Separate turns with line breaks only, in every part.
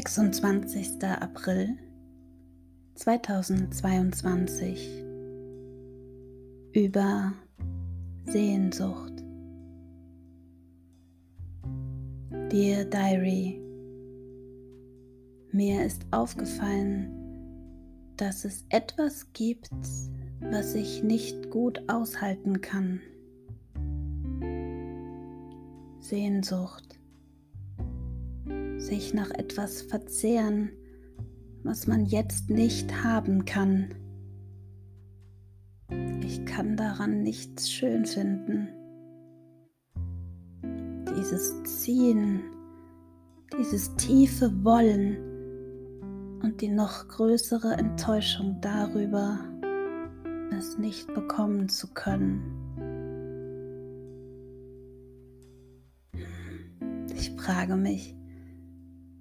26. April 2022 über Sehnsucht. Dear Diary, mir ist aufgefallen, dass es etwas gibt, was ich nicht gut aushalten kann. Sehnsucht sich nach etwas verzehren, was man jetzt nicht haben kann. Ich kann daran nichts schön finden. Dieses Ziehen, dieses tiefe Wollen und die noch größere Enttäuschung darüber, es nicht bekommen zu können. Ich frage mich,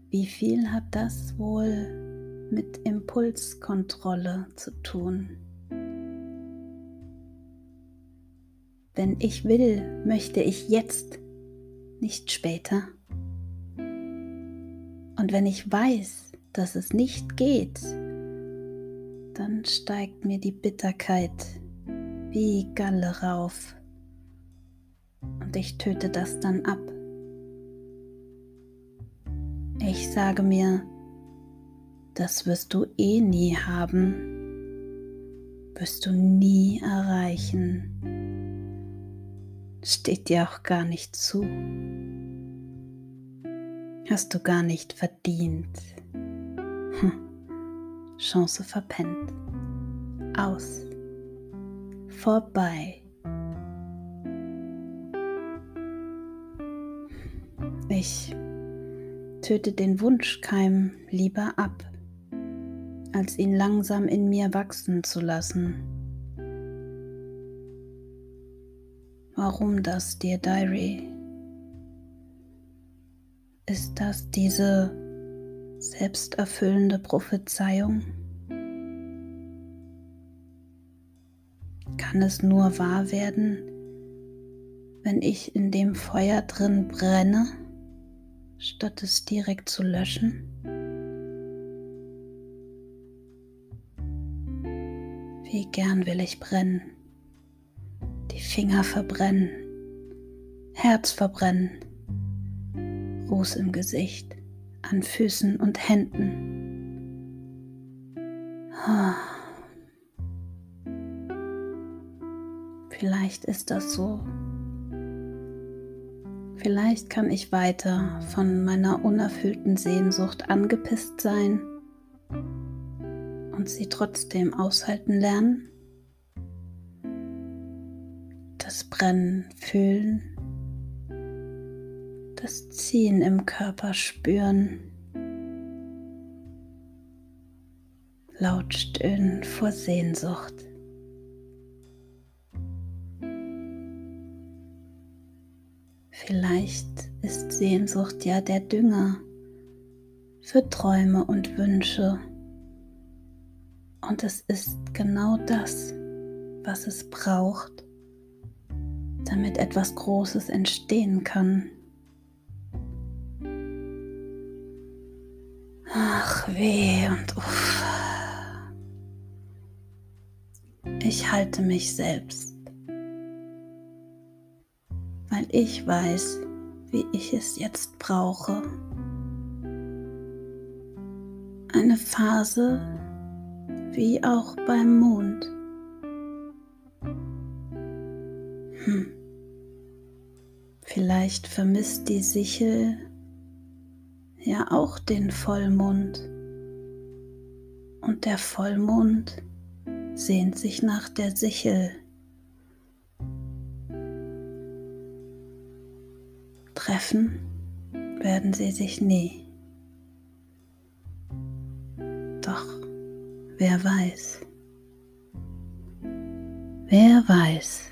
wie viel hat das wohl mit Impulskontrolle zu tun? Wenn ich will, möchte ich jetzt, nicht später. Und wenn ich weiß, dass es nicht geht, dann steigt mir die Bitterkeit wie Galle rauf. Und ich töte das dann ab. Ich sage mir, das wirst du eh nie haben, wirst du nie erreichen. Steht dir auch gar nicht zu. Hast du gar nicht verdient. Hm. Chance verpennt. Aus. Vorbei. Ich töte den Wunschkeim lieber ab, als ihn langsam in mir wachsen zu lassen. Warum das, Dear Diary? Ist das diese selbsterfüllende Prophezeiung? Kann es nur wahr werden, wenn ich in dem Feuer drin brenne? Statt es direkt zu löschen? Wie gern will ich brennen, die Finger verbrennen, Herz verbrennen, Ruß im Gesicht, an Füßen und Händen. Vielleicht ist das so, Vielleicht kann ich weiter von meiner unerfüllten Sehnsucht angepisst sein und sie trotzdem aushalten lernen. Das Brennen fühlen, das Ziehen im Körper spüren, laut stöhnen vor Sehnsucht. Vielleicht ist Sehnsucht ja der Dünger für Träume und Wünsche. Und es ist genau das, was es braucht, damit etwas Großes entstehen kann. Ach weh und uff. Ich halte mich selbst weil ich weiß, wie ich es jetzt brauche. Eine Phase wie auch beim Mond. Hm. Vielleicht vermisst die Sichel ja auch den Vollmond. Und der Vollmond sehnt sich nach der Sichel. Treffen werden sie sich nie. Doch wer weiß, wer weiß,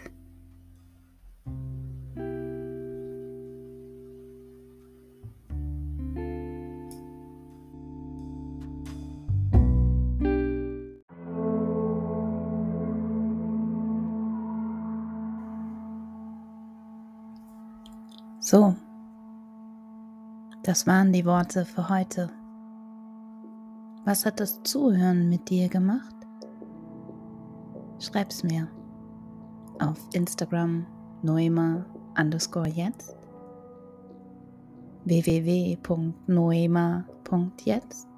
So, das waren die Worte für heute. Was hat das Zuhören mit dir gemacht? Schreib's mir auf Instagram noema underscore jetzt www.noema.jetzt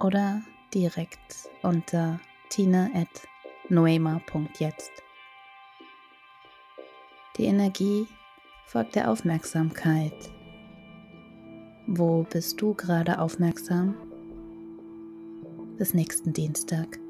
oder direkt unter tina.noema.jetzt. Die Energie folgt der Aufmerksamkeit. Wo bist du gerade aufmerksam? Bis nächsten Dienstag.